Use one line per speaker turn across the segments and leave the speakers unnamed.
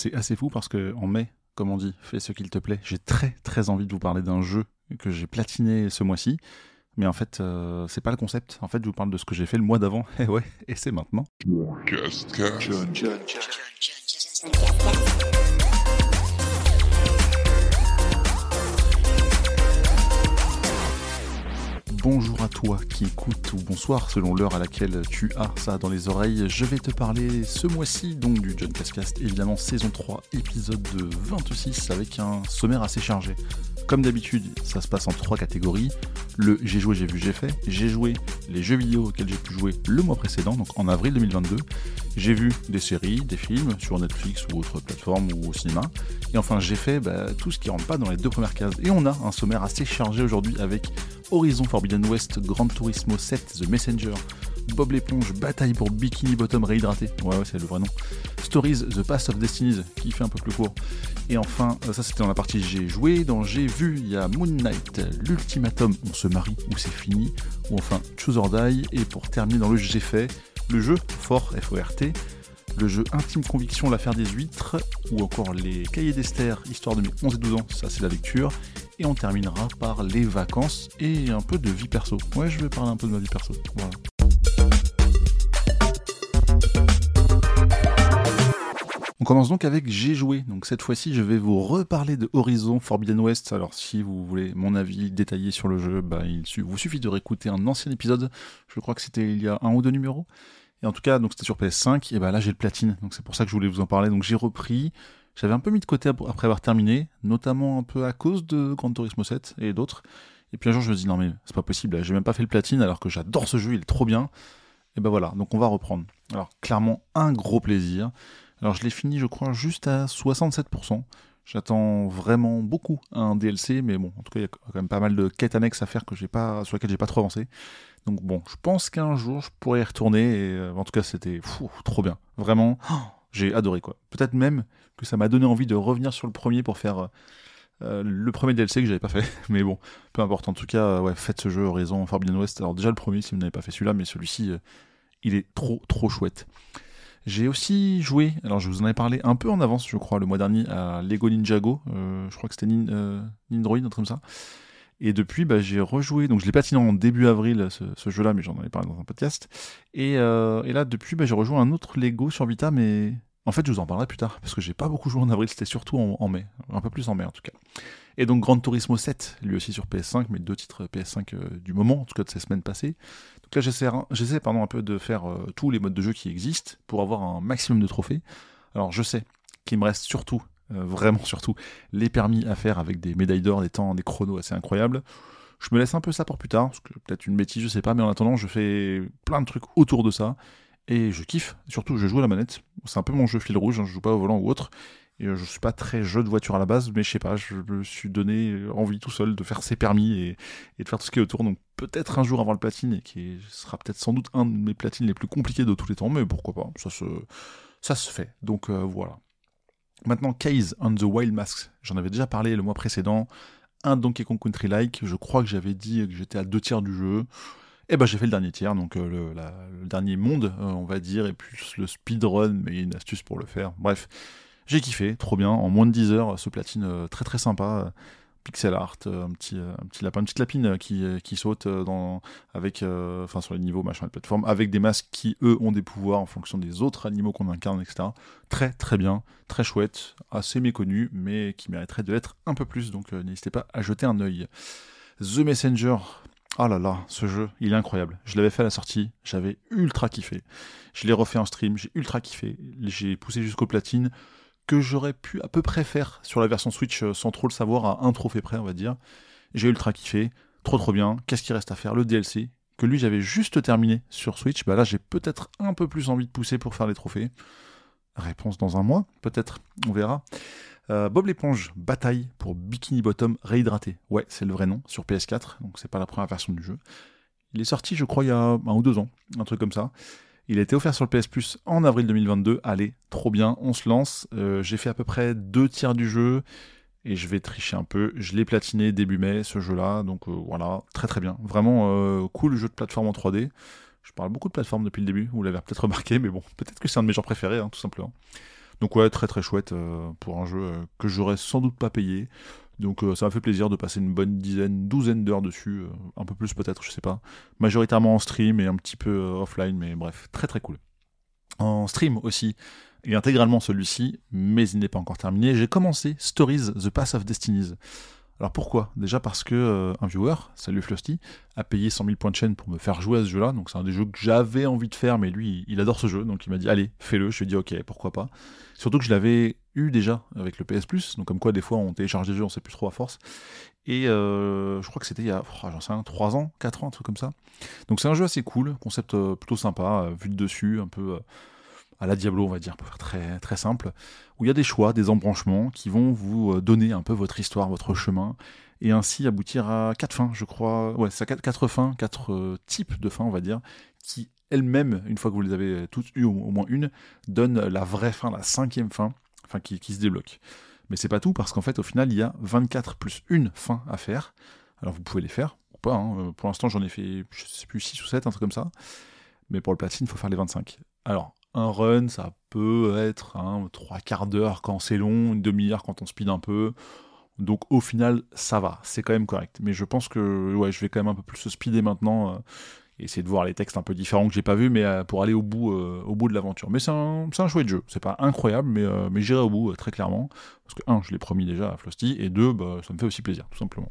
c'est assez fou parce que en mai, comme on dit, fais ce qu'il te plaît. J'ai très très envie de vous parler d'un jeu que j'ai platiné ce mois-ci. Mais en fait, euh, c'est pas le concept. En fait, je vous parle de ce que j'ai fait le mois d'avant. Et ouais, et c'est maintenant. Bonjour à toi qui écoute ou bonsoir selon l'heure à laquelle tu as ça dans les oreilles. Je vais te parler ce mois-ci donc du John Cascast, évidemment saison 3, épisode de 26 avec un sommaire assez chargé. Comme d'habitude, ça se passe en trois catégories. Le j'ai joué, j'ai vu, j'ai fait. J'ai joué les jeux vidéo auxquels j'ai pu jouer le mois précédent, donc en avril 2022. J'ai vu des séries, des films sur Netflix ou autre plateforme ou au cinéma. Et enfin, j'ai fait bah, tout ce qui rentre pas dans les deux premières cases. Et on a un sommaire assez chargé aujourd'hui avec Horizon Forbidden West, Gran Turismo 7, The Messenger, Bob l'éponge, Bataille pour Bikini Bottom réhydraté, ouais, ouais c'est le vrai nom, Stories, The Past of Destinies, qui fait un peu plus court, et enfin, euh, ça c'était dans la partie j'ai joué, dans j'ai vu, il y a Moon Knight, l'ultimatum, on se marie ou c'est fini, ou enfin Choose or Die, et pour terminer dans le j'ai fait, le jeu, Fort, F-O-R-T, le jeu Intime Conviction, l'affaire des huîtres, ou encore les cahiers d'Esther, histoire de mes 11 et 12 ans, ça c'est la lecture, et on terminera par les vacances et un peu de vie perso. Ouais, je vais parler un peu de ma vie perso. Voilà. Commence donc avec J'ai joué. Donc cette fois-ci, je vais vous reparler de Horizon Forbidden West. Alors si vous voulez mon avis détaillé sur le jeu, bah, il vous suffit de réécouter un ancien épisode. Je crois que c'était il y a un ou deux numéros. Et en tout cas, donc c'était sur PS5. Et bah là, j'ai le platine. Donc c'est pour ça que je voulais vous en parler. Donc j'ai repris. J'avais un peu mis de côté après avoir terminé, notamment un peu à cause de Gran Turismo 7 et d'autres. Et puis un jour, je me dis non mais c'est pas possible, j'ai même pas fait le platine alors que j'adore ce jeu, il est trop bien. Et ben voilà, donc on va reprendre. Alors clairement un gros plaisir. Alors je l'ai fini, je crois, juste à 67%. J'attends vraiment beaucoup un DLC, mais bon, en tout cas, il y a quand même pas mal de quêtes annexes à faire pas, sur lesquelles j'ai pas trop avancé. Donc bon, je pense qu'un jour je pourrais y retourner. Et, euh, en tout cas, c'était trop bien. Vraiment, j'ai adoré quoi. Peut-être même que ça m'a donné envie de revenir sur le premier pour faire euh, le premier DLC que j'avais pas fait. mais bon, peu importe. En tout cas, euh, ouais, faites ce jeu Horizon Forbidden West. Alors déjà le premier si vous n'avez pas fait celui-là, mais celui-ci, euh, il est trop trop chouette. J'ai aussi joué, alors je vous en avais parlé un peu en avance, je crois, le mois dernier à Lego Ninjago. je crois que c'était Nin, Nindroid, un truc comme ça. Et depuis, bah, j'ai rejoué. Donc, je l'ai patiné en début avril, ce, jeu-là, mais j'en avais parlé dans un podcast. Et, et là, depuis, bah, j'ai rejoint un autre Lego sur Vita, mais en fait, je vous en parlerai plus tard, parce que j'ai pas beaucoup joué en avril, c'était surtout en, mai, un peu plus en mai en tout cas. Et donc Gran Turismo 7, lui aussi sur PS5, mais deux titres PS5 euh, du moment, en tout cas de ces semaines passées. Là, j'essaie, un peu de faire euh, tous les modes de jeu qui existent pour avoir un maximum de trophées. Alors je sais qu'il me reste surtout, euh, vraiment surtout, les permis à faire avec des médailles d'or, des temps, des chronos assez incroyables. Je me laisse un peu ça pour plus tard, parce que peut-être une bêtise, je sais pas, mais en attendant, je fais plein de trucs autour de ça. Et je kiffe, surtout je joue à la manette. C'est un peu mon jeu fil rouge, hein, je joue pas au volant ou autre. Et euh, je suis pas très jeu de voiture à la base, mais je sais pas, je me suis donné envie tout seul de faire ses permis et, de faire tout ce qui est autour. Donc peut-être un jour avoir le platine, et qui sera peut-être sans doute un de mes platines les plus compliqués de tous les temps, mais pourquoi pas, ça se, ça se fait. Donc euh, voilà. Maintenant, Case on the Wild Masks, j'en avais déjà parlé le mois précédent. Un Donkey Kong Country-like, je crois que j'avais dit que j'étais à deux tiers du jeu. Et eh ben j'ai fait le dernier tiers, donc euh, le, dernier monde, on va dire, et plus le speedrun, mais une astuce pour le faire. Bref, j'ai kiffé, trop bien, en moins de 10 heures, ce platine euh, très très sympa, pixel art, un petit, un petit lapin, une petite lapine qui, qui saute avec, sur les niveaux machin de plateforme, avec des masques qui eux ont des pouvoirs en fonction des autres animaux qu'on incarne, etc. Très très bien, très chouette, assez méconnu, mais qui mériterait de l'être un peu plus, donc n'hésitez pas à jeter un œil. The Messenger, Oh là là, ce jeu, il est incroyable. Je l'avais fait à la sortie, j'avais ultra kiffé. Je l'ai refait en stream, j'ai ultra kiffé. J'ai poussé jusqu'au platine, j'aurais pu à peu près faire sur la version Switch euh, sans trop le savoir, à un trophée près, on va dire. J'ai ultra kiffé, trop trop bien. Qu'est-ce qui reste à faire? Le DLC, que lui j'avais juste terminé sur Switch. Bah là, j'ai peut-être un peu plus envie de pousser pour faire les trophées. Réponse dans un mois, peut-être, on verra. Euh, Bob l'éponge, bataille pour Bikini Bottom réhydraté. Ouais, c'est le vrai nom, sur PS4, donc c'est pas la première version du jeu. Il est sorti, je crois, il y a un ou deux ans, un truc comme ça. Il a été offert sur le PS Plus en avril 2022. Allez, trop bien, on se lance. Euh, j'ai fait à peu près deux tiers du jeu et je vais tricher un peu. Je l'ai platiné début mai, ce jeu-là, donc euh, voilà, très très bien. Vraiment cool jeu de plateforme en 3D. Je parle beaucoup de plateforme depuis le début, vous l'avez peut-être remarqué, mais bon, peut-être que c'est un de mes genres préférés, hein, tout simplement. Donc ouais, très très chouette pour un jeu que j'aurais sans doute pas payé. Donc ça m'a fait plaisir de passer une bonne dizaine, douzaine d'heures dessus, un peu plus peut-être, je sais pas. Majoritairement en stream et un petit peu offline, mais bref, très très cool. En stream aussi, et intégralement celui-ci, mais il n'est pas encore terminé. J'ai commencé Stories The Path of Destinies. Alors pourquoi? Déjà parce que euh, un viewer, salut Flosty, a payé 100 000 points de chaîne pour me faire jouer à ce jeu-là. Donc c'est un des jeux que j'avais envie de faire, mais lui, il adore ce jeu, donc il m'a dit allez, fais-le. Je lui ai dit ok, pourquoi pas? Surtout que je l'avais eu déjà avec le PS Plus, donc comme quoi des fois on télécharge des jeux, on sait plus trop à force. Et euh, je crois que c'était il y a, oh, j'en sais 3 ans, 4 ans, un truc comme ça. Donc c'est un jeu assez cool, concept euh, plutôt sympa, vu de dessus, un peu à la Diablo, on va dire, pour faire très, très simple, où il y a des choix, des embranchements qui vont vous euh, donner un peu votre histoire, votre chemin, et ainsi aboutir à quatre fins, je crois. Ouais, ça quatre, quatre fins, quatre euh, types de fins, on va dire, qui elles-mêmes, une fois que vous les avez toutes eues, au, moins une, donnent la vraie fin, la cinquième fin, enfin qui, qui se débloque. Mais c'est pas tout, parce qu'en fait, au final, il y a 24 plus une fin à faire. Alors vous pouvez les faire, ou pas. Hein. Euh, pour l'instant, j'en ai fait, je sais plus, 6 ou 7, un truc comme ça. Mais pour le platine, il faut faire les 25. Alors, un run, ça peut être hein, trois quarts d'heure quand c'est long, une demi-heure quand on speed un peu. Donc au final, ça va, c'est quand même correct. Mais je pense que ouais, je vais quand même un peu plus se speeder maintenant, euh, essayer de voir les textes un peu différents que j'ai pas vus, mais euh, pour aller au bout, euh, au bout de l'aventure. Mais c'est un, un, chouette jeu, c'est pas incroyable, mais, mais j'irai au bout très clairement. Parce que un, je l'ai promis déjà à Frosty, et deux, bah, ça me fait aussi plaisir, tout simplement.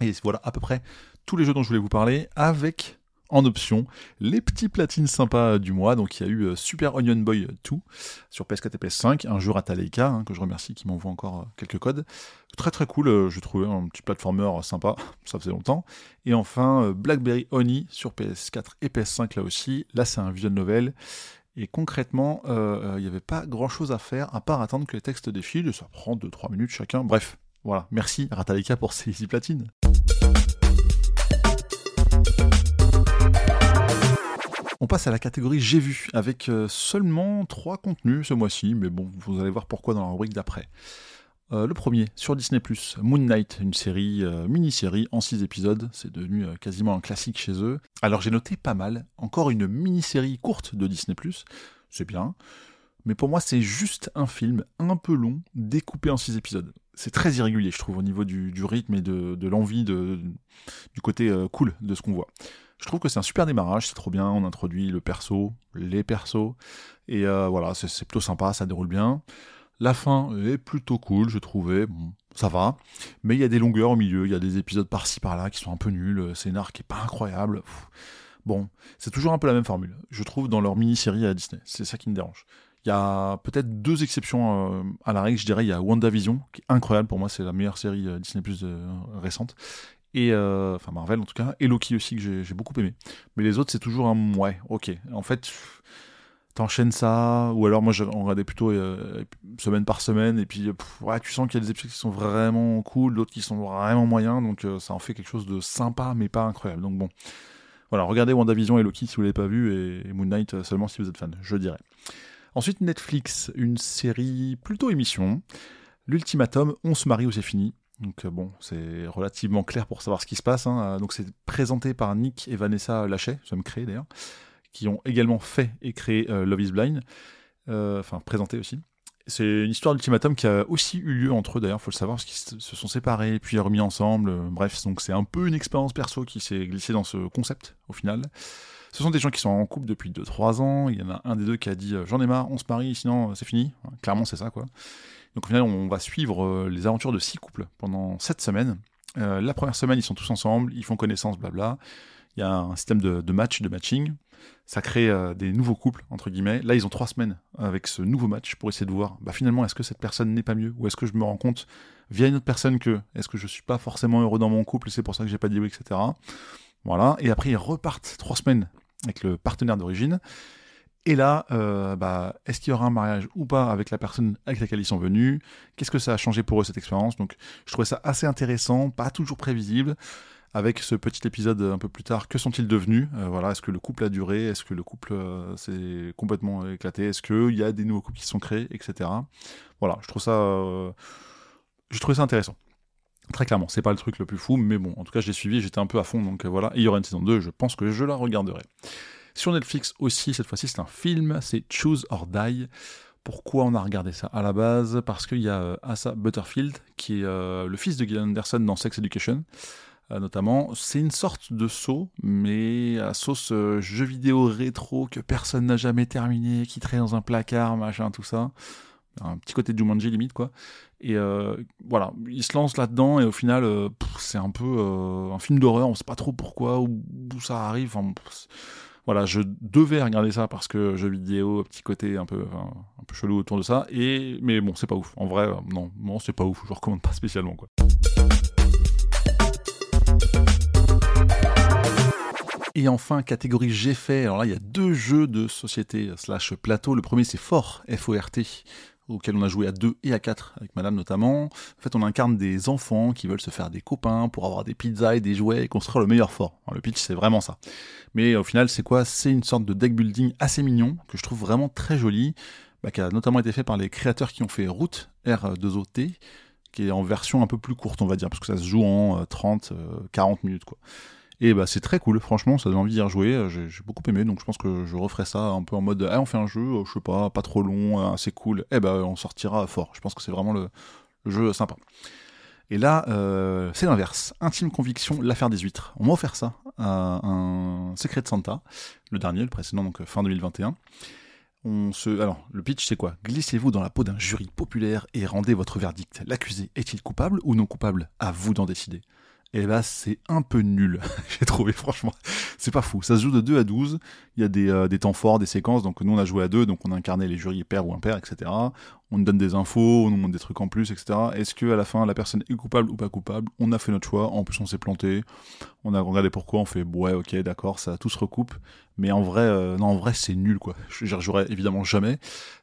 Et voilà à peu près tous les jeux dont je voulais vous parler, avec en option les petits platines sympas du mois. Donc il y a eu euh, Super Onion Boy 2 sur PS4 et PS5, un jeu à hein, que je remercie qui m'envoie encore euh, quelques codes. Très très cool, euh, je trouvais un petit platformer sympa, ça faisait longtemps. Et enfin Blackberry Honey sur PS4 et PS5 là aussi. Là c'est un visual novel. Et concrètement, il n'y avait pas grand chose à faire à part attendre que les textes défilent, ça prend 2-3 minutes chacun. Bref, voilà, merci Rataleka pour ces platines. On passe à la catégorie J'ai vu, avec euh, seulement trois contenus ce mois-ci, mais bon, vous allez voir pourquoi dans la rubrique d'après. Euh, le premier, sur Disney ⁇ Moon Knight, une série, euh, mini-série en six épisodes, c'est devenu quasiment un classique chez eux. Alors j'ai noté pas mal, encore une mini-série courte de Disney ⁇ c'est bien, mais pour moi c'est juste un film un peu long, découpé en six épisodes. C'est très irrégulier, je trouve, au niveau du, rythme et de, l'envie, du côté cool de ce qu'on voit. Je trouve que c'est un super démarrage, c'est trop bien, on introduit le perso, les persos, et euh, voilà, c'est plutôt sympa, ça déroule bien. La fin est plutôt cool, je trouvais, bon, ça va, mais il y a des longueurs au milieu, il y a des épisodes par-ci par-là qui sont un peu nuls, le scénar qui est pas incroyable. Bon, c'est toujours un peu la même formule, je trouve, dans leur mini-série à Disney, c'est ça qui me dérange. Il y a peut-être deux exceptions euh, à la règle, je dirais, il y a WandaVision, qui est incroyable, pour moi c'est la meilleure série euh, Disney Plus récente, et euh, enfin Marvel en tout cas, et Loki aussi que j'ai beaucoup aimé. Mais les autres c'est toujours un ouais, ok. En fait, t'enchaînes ça, ou alors moi on regardait plutôt euh, semaine par semaine, et puis tu sens qu'il y a des épisodes qui sont vraiment cool, d'autres qui sont vraiment moyens, donc euh, ça en fait quelque chose de sympa mais pas incroyable. Donc bon, voilà, regardez WandaVision et Loki si vous l'avez pas vu, et, Moon Knight seulement si vous êtes fan, je dirais. Ensuite Netflix, une série plutôt émission. L'ultimatum, on se marie ou c'est fini. Donc euh, bon, c'est relativement clair pour savoir ce qui se passe. Hein. Euh, donc c'est présenté par Nick et Vanessa Lachet, ça me crée d'ailleurs, qui ont également fait et créé euh, Love is Blind, enfin présenté aussi. C'est une histoire d'ultimatum qui a aussi eu lieu entre eux d'ailleurs, faut le savoir, parce qu'ils se sont séparés puis remis ensemble. bref, donc c'est un peu une expérience perso qui s'est glissée dans ce concept au final. Ce sont des gens qui sont en couple depuis 2-3 ans. Il y en a un des deux qui a dit J'en ai marre, on se marie, sinon c'est fini. Clairement, c'est ça quoi. Donc au final, on va suivre euh, les aventures de six couples pendant sept semaines. Euh, la première semaine, ils sont tous ensemble, ils font connaissance, blabla. Il y a un système de, match, de matching. Ça crée euh, des nouveaux couples, entre guillemets. Là, ils ont trois semaines avec ce nouveau match pour essayer de voir, bah, finalement, est-ce que cette personne n'est pas mieux? Ou est-ce que je me rends compte via une autre personne que, est-ce que je suis pas forcément heureux dans mon couple, c'est pour ça que j'ai pas dit oui, etc. Voilà. Et après, ils repartent trois semaines avec le partenaire d'origine. Et là, euh, bah, est-ce qu'il y aura un mariage ou pas avec la personne avec laquelle ils sont venus? Qu'est-ce que ça a changé pour eux cette expérience? Donc, je trouvais ça assez intéressant, pas toujours prévisible. Avec ce petit épisode un peu plus tard, que sont-ils devenus? Euh, Voilà, est-ce que le couple a duré? Est-ce que le couple euh, s'est complètement éclaté? Est-ce qu'il y a des nouveaux couples qui sont créés, etc. Voilà, je trouve ça, je trouvais ça intéressant. Très clairement, c'est pas le truc le plus fou, mais bon, en tout cas, j'ai suivi, j'étais un peu à fond, donc voilà. Et il y aura une saison 2, je pense que je la regarderai. Sur Netflix aussi, cette fois-ci, c'est un film, c'est Choose or Die. Pourquoi on a regardé ça À la base, parce qu'il y a Asa Butterfield, qui est le fils de Gillian Anderson dans Sex Education, notamment. C'est une sorte de saut, mais à sauce jeu vidéo rétro que personne n'a jamais terminé, qui traîne dans un placard, machin, tout ça un petit côté de Jumanji limite quoi. Et euh, voilà, il se lance là-dedans et au final, euh, c'est un peu euh, un film d'horreur. On sait pas trop pourquoi ou où ça arrive. voilà, je devais regarder ça parce que jeu vidéo, petit côté un peu, un peu chelou autour de ça. Et mais bon, c'est pas ouf. En vrai, non, non, c'est pas ouf. Je recommande pas spécialement quoi. Et enfin, catégorie j'ai fait. Alors là, il y a deux jeux de société slash plateau. Le premier, c'est Fort, F-O-R-T, auquel on a joué à 2 et à 4 avec madame notamment. En fait, on incarne des enfants qui veulent se faire des copains pour avoir des pizzas et des jouets et construire le meilleur fort. le pitch, c'est vraiment ça. Mais au final, c'est quoi? C'est une sorte de deck building assez mignon que je trouve vraiment très joli, bah, qui a notamment été fait par les créateurs qui ont fait Route R2OT, qui est en version un peu plus courte, on va dire, parce que ça se joue en 30, euh, 40 euh, minutes, quoi. Et bah c'est très cool, franchement, ça donne envie d'y rejouer. Euh, j'ai beaucoup aimé, donc je pense que je referai ça un peu en mode, eh, on fait un jeu, euh, je sais pas, pas trop long, euh, assez cool. Eh bah on sortira fort. Je pense que c'est vraiment le, jeu sympa. Et là, c'est l'inverse. Intime conviction, l'affaire des huîtres. On m'a offert ça, un secret de Santa, le dernier, le précédent, donc fin 2021. On se... Alors, le pitch, c'est quoi? Glissez-vous dans la peau d'un jury populaire et rendez votre verdict. L'accusé est-il coupable ou non coupable? À vous d'en décider et là c'est un peu nul, j'ai trouvé franchement. C'est pas fou, ça se joue de 2 à 12, il y a des, euh, des, temps forts, des séquences, donc nous on a joué à 2, donc on a incarné les jurys père ou impair, etc. On nous donne des infos, on nous montre des trucs en plus, etc. Est-ce que à la fin la personne est coupable ou pas coupable? On a fait notre choix, en plus on s'est planté, on a regardé pourquoi, on fait ouais ok d'accord, ça tout se recoupe, mais en vrai, euh, non en vrai c'est nul quoi. J'y rejouerai évidemment jamais.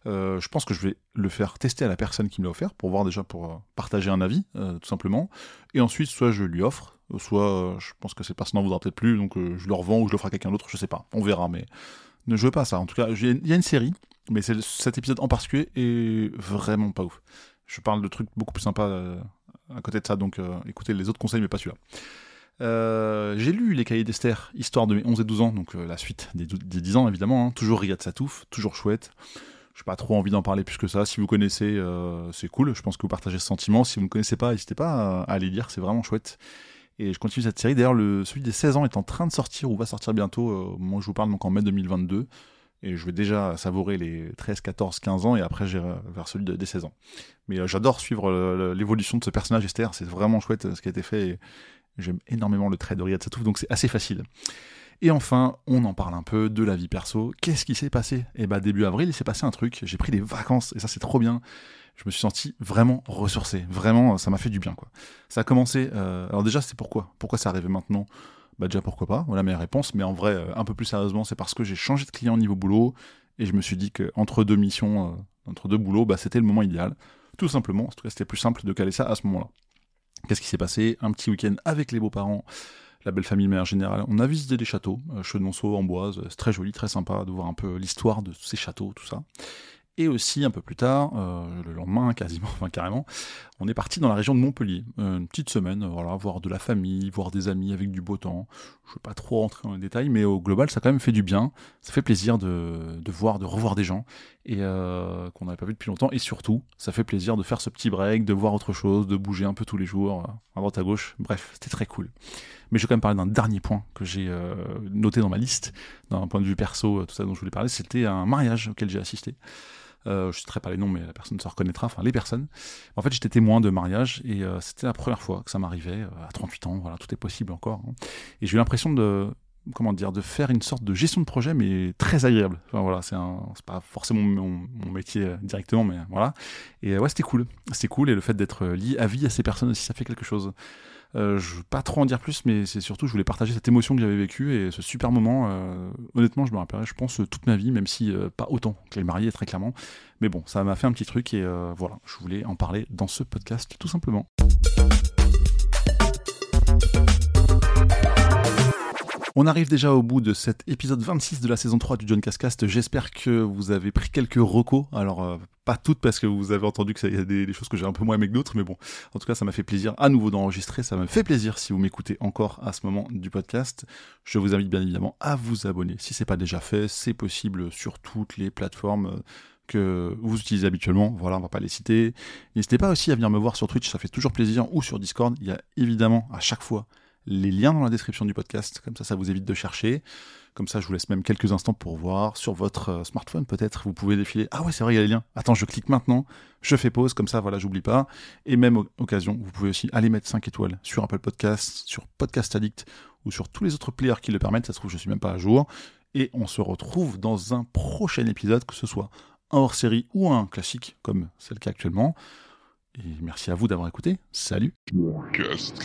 Euh, je pense que je vais le faire tester à la personne qui me l'a offert, pour voir déjà, pour partager un avis, tout simplement. Et ensuite, soit je lui offre, soit euh, je pense que cette personne n'en voudra peut-être plus, donc euh, je le revends ou je ferai à quelqu'un d'autre, je sais pas, on verra, mais ne jouez pas à ça. En tout cas, il y a une série, mais cet épisode en particulier est vraiment pas ouf. Je parle de trucs beaucoup plus sympas euh, à côté de ça, donc écoutez les autres conseils, mais pas celui-là. j'ai lu les cahiers d'Esther, histoire de mes 11 et 12 ans, donc la suite des, 10 ans évidemment, hein. toujours Riyad Satouf, toujours chouette. Je n'ai pas trop envie d'en parler plus que ça. Si vous connaissez, c'est cool. Je pense que vous partagez ce sentiment. Si vous ne connaissez pas, n'hésitez pas à aller lire. C'est vraiment chouette. Et je continue cette série. D'ailleurs, le, celui des 16 ans est en train de sortir ou va sortir bientôt, euh, au je vous parle, donc en mai 2022. Et je vais déjà savourer les 13, 14, 15 ans et après j'irai vers celui des 16 ans. Mais euh, j'adore suivre l'évolution de ce personnage Esther. C'est vraiment chouette euh, ce qui a été fait. J'aime énormément le trait de Riyad Satouf, donc c'est assez facile. Et enfin, on en parle un peu de la vie perso. Qu'est-ce qui s'est passé? Eh bah, début avril, il s'est passé un truc. J'ai pris des vacances et ça, c'est trop bien je me suis senti vraiment ressourcé. Vraiment, ça m'a fait du bien. quoi. Ça a commencé. Euh, alors, déjà, c'est pourquoi? Pourquoi ça arrivait maintenant? Bah, déjà, pourquoi pas? Voilà mes réponses. Mais en vrai, euh, un peu plus sérieusement, c'est parce que j'ai changé de client niveau boulot et je me suis dit qu'entre deux missions, euh, entre deux boulots, bah, c'était le moment idéal. Tout simplement. En tout cas, c'était plus simple de caler ça à ce moment-là. Qu'est-ce qui s'est passé? Un petit week-end avec les beaux-parents la belle famille de manière générale. On a visité des châteaux, euh, Chenonceau, Amboise, c'est très joli, très sympa de voir un peu l'histoire de ces châteaux, tout ça. Et aussi, un peu plus tard, euh, le lendemain quasiment, enfin carrément, on est parti dans la région de Montpellier. Euh, une petite semaine, voilà, voir de la famille, voir des amis avec du beau temps. Je ne vais pas trop rentrer dans les détails, mais au global, ça quand même fait du bien. Ça fait plaisir de, voir, de revoir des gens et qu'on n'avait pas vu depuis longtemps. Et surtout, ça fait plaisir de faire ce petit break, de voir autre chose, de bouger un peu tous les jours, à droite à gauche. Bref, c'était très cool. Mais je vais quand même parler d'un dernier point que j'ai noté dans ma liste, d'un point de vue perso, tout ça dont je voulais parler. C'était un mariage auquel j'ai assisté. Euh, je ne citerai pas les noms, mais la personne se reconnaîtra, enfin les personnes. En fait, j'étais témoin de mariage et euh, c'était la première fois que ça m'arrivait, euh, à 38 ans, voilà, tout est possible encore. Hein. Et j'ai eu l'impression de, comment dire, de faire une sorte de gestion de projet, mais très agréable. Enfin, voilà, c'est pas forcément mon, métier directement, mais voilà. Et ouais, c'était cool. C'était cool et le fait d'être lié à vie à ces personnes aussi, ça fait quelque chose. Euh, je veux pas trop en dire plus, mais c'est surtout, je voulais partager cette émotion que j'avais vécue et ce super moment. Euh, honnêtement, je me rappellerai, je pense, toute ma vie, même si euh, pas autant que les mariés, très clairement. Mais bon, ça m'a fait un petit truc et voilà, je voulais en parler dans ce podcast, tout simplement. On arrive déjà au bout de cet épisode 26 de la saison 3 du John Cascast. J'espère que vous avez pris quelques recos. Alors, euh, pas toutes parce que vous avez entendu qu'il y a des, choses que j'ai un peu moins aimé que d'autres, mais bon, en tout cas, ça m'a fait plaisir à nouveau d'enregistrer. Ça me fait plaisir si vous m'écoutez encore à ce moment du podcast. Je vous invite bien évidemment à vous abonner. Si c'est pas déjà fait, c'est possible sur toutes les plateformes que vous utilisez habituellement. Voilà, on va pas les citer. N'hésitez pas aussi à venir me voir sur Twitch, ça fait toujours plaisir, ou sur Discord. Il y a évidemment à chaque fois les liens dans la description du podcast, comme ça ça vous évite de chercher. Comme ça, je vous laisse même quelques instants pour voir. Sur votre euh, smartphone, peut-être, vous pouvez défiler. Ah ouais, c'est vrai, il y a les liens. Attends, je clique maintenant, je fais pause, comme ça, voilà, j'oublie pas. Et même occasion, vous pouvez aussi aller mettre 5 étoiles sur Apple Podcast, sur Podcast Addict ou sur tous les autres players qui le permettent. Ça se trouve, je suis même pas à jour. Et on se retrouve dans un prochain épisode, que ce soit un hors-série ou un classique, comme c'est le cas actuellement. Et merci à vous d'avoir écouté. Salut.
Just